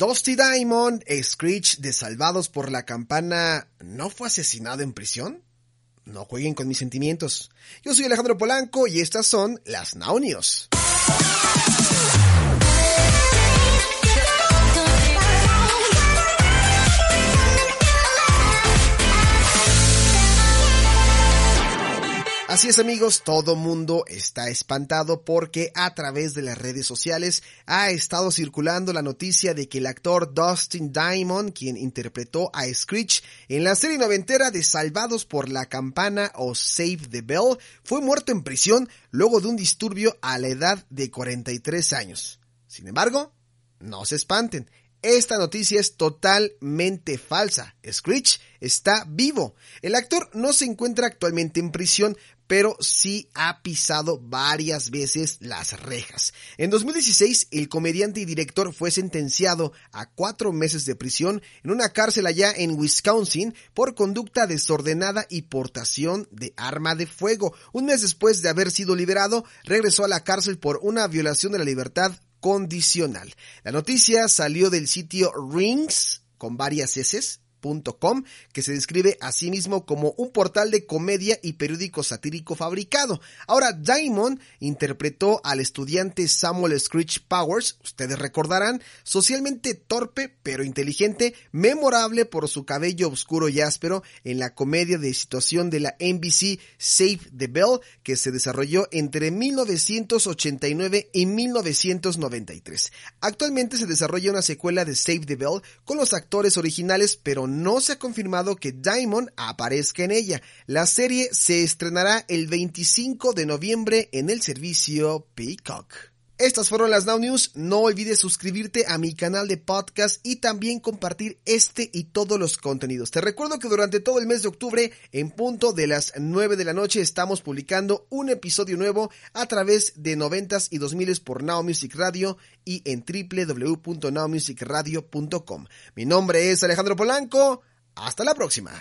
Dusty Diamond, Screech de Salvados por la Campana, ¿no fue asesinado en prisión? No jueguen con mis sentimientos. Yo soy Alejandro Polanco y estas son las Now Así es amigos, todo mundo está espantado porque a través de las redes sociales ha estado circulando la noticia de que el actor Dustin Diamond, quien interpretó a Screech en la serie noventera de Salvados por la Campana o Save the Bell, fue muerto en prisión luego de un disturbio a la edad de 43 años. Sin embargo, no se espanten, esta noticia es totalmente falsa. Screech está vivo. El actor no se encuentra actualmente en prisión, pero sí ha pisado varias veces las rejas. En 2016, el comediante y director fue sentenciado a cuatro meses de prisión en una cárcel allá en Wisconsin por conducta desordenada y portación de arma de fuego. Un mes después de haber sido liberado, regresó a la cárcel por una violación de la libertad condicional. La noticia salió del sitio Rings con varias Que se describe a sí mismo como un portal de comedia y periódico satírico fabricado. Ahora, Diamond interpretó al estudiante Samuel Screech Powers, ustedes recordarán, socialmente torpe pero inteligente, memorable por su cabello oscuro y áspero en la comedia de situación de la NBC Save the Bell, que se desarrolló entre 1989 y 1993. Actualmente se desarrolla una secuela de Save the Bell con los actores originales, pero no se ha confirmado que Diamond aparezca en ella. La serie se estrenará el 25 de noviembre en el servicio Peacock. Estas fueron las Now News. No olvides suscribirte a mi canal de podcast y también compartir este y todos los contenidos. Te recuerdo que durante todo el mes de octubre, en punto de las 9 de la noche, estamos publicando un episodio nuevo a través de 90s y 2000s por Now Music Radio y en www.nowmusicradio.com. Mi nombre es Alejandro Polanco. Hasta la próxima.